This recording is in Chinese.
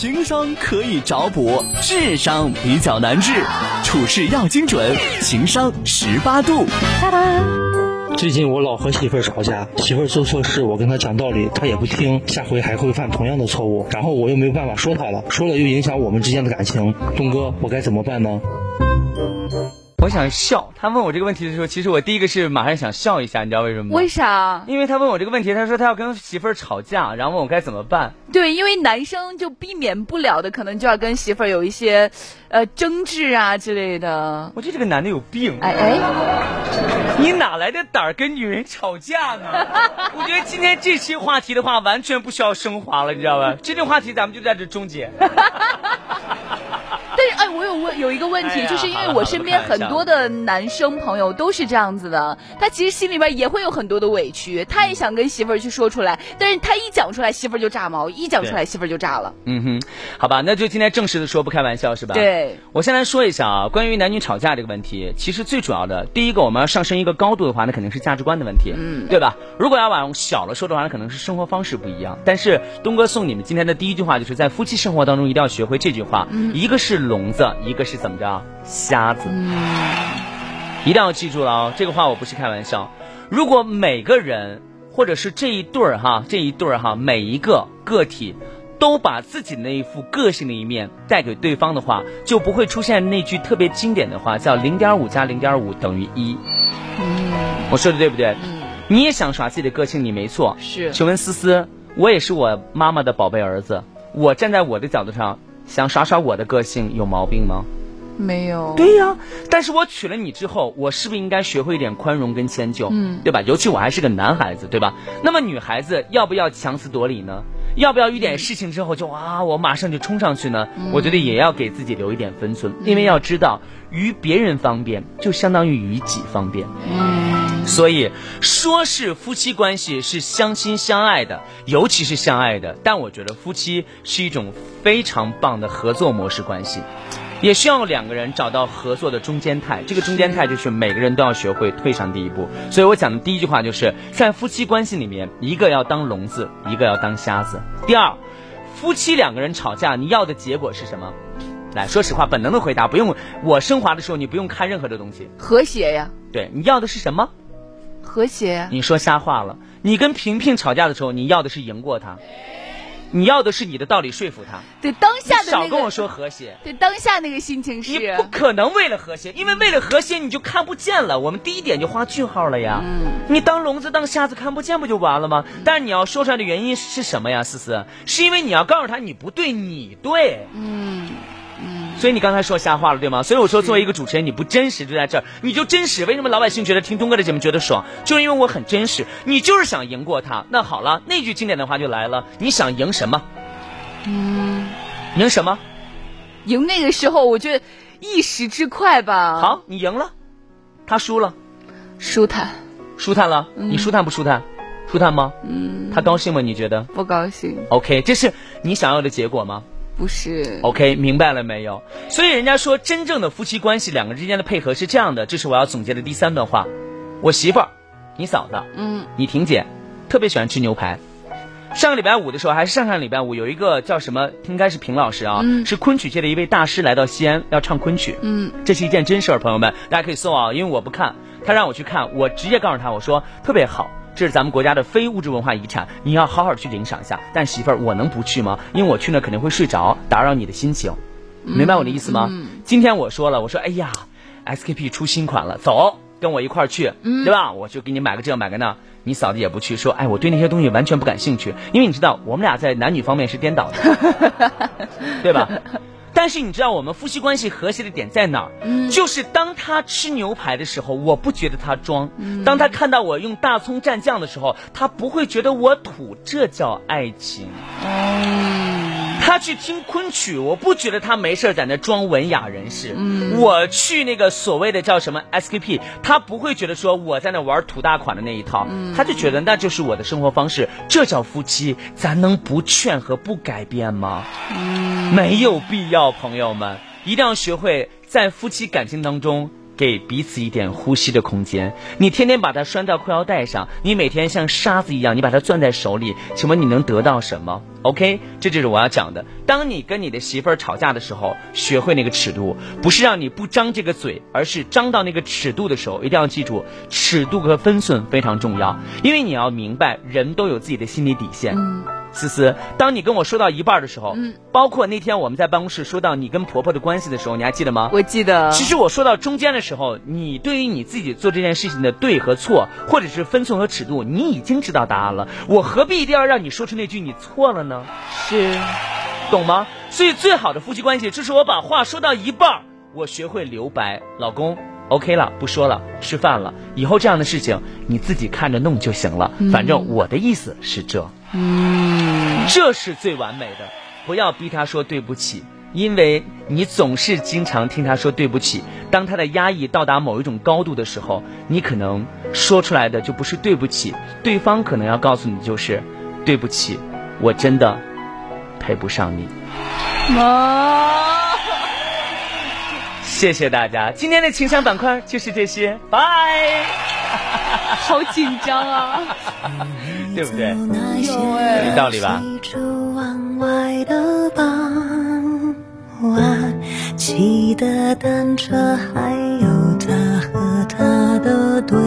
情商可以找补，智商比较难治，处事要精准，情商十八度。最近我老和媳妇儿吵架，媳妇儿做错事，我跟她讲道理，她也不听，下回还会犯同样的错误，然后我又没有办法说她了，说了又影响我们之间的感情。东哥，我该怎么办呢？我想笑，他问我这个问题的时候，其实我第一个是马上想笑一下，你知道为什么吗？为啥？因为他问我这个问题，他说他要跟媳妇儿吵架，然后问我该怎么办。对，因为男生就避免不了的，可能就要跟媳妇儿有一些，呃，争执啊之类的。我觉得这个男的有病。哎哎，你哪来的胆儿跟女人吵架呢？我觉得今天这期话题的话，完全不需要升华了，你知道吧？这种话题咱们就在这终结。但是哎，我有问有一个问题，哎就是因为我身边很多的男生朋友都是这样子的，他其实心里边也会有很多的委屈，他也想跟媳妇儿去说出来，但是他一讲出来，媳妇儿就炸毛，一讲出来，媳妇儿就炸了。嗯哼，好吧，那就今天正式的说，不开玩笑是吧？对，我先来说一下啊，关于男女吵架这个问题，其实最主要的，第一个我们要上升一个高度的话，那肯定是价值观的问题，嗯，对吧？如果要往小了说的话，那可能是生活方式不一样。但是东哥送你们今天的第一句话，就是在夫妻生活当中一定要学会这句话，一个是聋子，一个是怎么着瞎子，一定要记住了哦，这个话我不是开玩笑。如果每个人或者是这一对儿哈，这一对儿哈，每一个个体都把自己那一副个性的一面带给对方的话，就不会出现那句特别经典的话，叫零点五加零点五等于一。我说的对不对？你也想耍自己的个性，你没错。是请问思思，我也是我妈妈的宝贝儿子，我站在我的角度上想耍耍我的个性，有毛病吗？没有。对呀、但是我娶了你之后，我是不是应该学会一点宽容跟迁就？嗯对吧？尤其我还是个男孩子，对吧？那么女孩子要不要强词夺理呢？要不要遇点事情之后就啊，我马上就冲上去呢？我觉得也要给自己留一点分寸，因为要知道，于别人方便就相当于于己方便。所以说是夫妻关系是相亲相爱的，尤其是相爱的。但我觉得夫妻是一种非常棒的合作模式关系，也需要两个人找到合作的中间态。这个中间态就是每个人都要学会退上第一步。所以我讲的第一句话就是在夫妻关系里面，一个要当聋子，一个要当瞎子。第二，夫妻两个人吵架，你要的结果是什么？来说实话，本能的回答，不用我升华的时候，你不用看任何的东西。和谐呀，对你要的是什么？和谐。你说瞎话了。你跟萍萍吵架的时候，你要的是赢过她，你要的是你的道理说服她。对当下的那个，少跟我说和谐，对当下那个心情是你是不可能为了和谐，因为为了和谐你就看不见了。我们第一点就画句号了呀。嗯你当聋子当瞎子看不见不就完了吗？但是你要说出来的原因是什么呀，思思？是因为你要告诉他你不对，你对。嗯所以你刚才说瞎话了，对吗？所以我说，作为一个主持人，你不真实就在这儿，你就真实。为什么老百姓觉得听东哥的节目觉得爽？就是因为我很真实。你就是想赢过他。那好了，那句经典的话就来了，你想赢什么？嗯，赢什么？赢那个时候，我觉得一时之快吧。，好，你赢了，他输了，舒坦，舒坦了。你舒坦不舒坦？舒坦吗？嗯，他高兴吗？你觉得不高兴，？OK，这是你想要的结果吗？不是。OK，明白了没有？所以人家说，真正的夫妻关系，两个之间的配合是这样的，这是我要总结的第三段话。我媳妇儿，你嫂子，嗯，你婷姐，特别喜欢吃牛排。上个礼拜五的时候，还是上上礼拜五，有一个叫什么，应该是平老师啊，嗯是昆曲界的一位大师来到西安要唱昆曲。嗯，这是一件真事儿，朋友们，大家可以搜啊，因为我不看，他让我去看，我直接告诉他，我说特别好，这是咱们国家的非物质文化遗产，你要好好去领赏一下。但媳妇儿，我能不去吗？因为我去那肯定会睡着，打扰你的心情，明白我的意思吗？今天我说了，我说哎呀，SKP 出新款了，走，跟我一块儿去，对吧？我就给你买个这买个那。你嫂子也不去，说哎，我对那些东西完全不感兴趣，因为你知道我们俩在男女方面是颠倒的，对吧？但是你知道我们夫妻关系和谐的点在哪儿？就是当他吃牛排的时候，我不觉得他装；当他看到我用大葱蘸酱的时候，他不会觉得我土，这叫爱情。他去听昆曲，我不觉得他没事儿在那装文雅人士。我去那个所谓的叫什么 SKP，他不会觉得说我在那玩土大款的那一套，他就觉得那就是我的生活方式，这叫夫妻，咱能不劝和不改变吗？没有必要，朋友们一定要学会在夫妻感情当中。给彼此一点呼吸的空间。你天天把它拴在裤腰带上，你每天像沙子一样，你把它攥在手里，请问你能得到什么？OK，这就是我要讲的。当你跟你的媳妇儿吵架的时候，学会那个尺度，不是让你不张这个嘴，而是张到那个尺度的时候，一定要记住，尺度和分寸非常重要。因为你要明白，人都有自己的心理底线。思思，当你跟我说到一半的时候，嗯，包括那天我们在办公室说到你跟婆婆的关系的时候，你还记得吗？我记得。其实我说到中间的时候，你对于你自己做这件事情的对和错，或者是分寸和尺度，你已经知道答案了。我何必一定要让你说出那句你错了呢？是，懂吗？所以最好的夫妻关系就是我把话说到一半，我学会留白，老公，OK 了，不说了，吃饭了。以后这样的事情你自己看着弄就行了。反正我的意思是这。嗯，这是最完美的，不要逼他说对不起，因为你总是经常听他说对不起。当他的压抑到达某一种高度的时候，你可能说出来的就不是对不起，对方可能要告诉你就是对不起，我真的配不上你。谢谢大家，今天的情商板块就是这些，拜。好紧张啊，对不对？有道理吧？骑的单车，还有他和他的对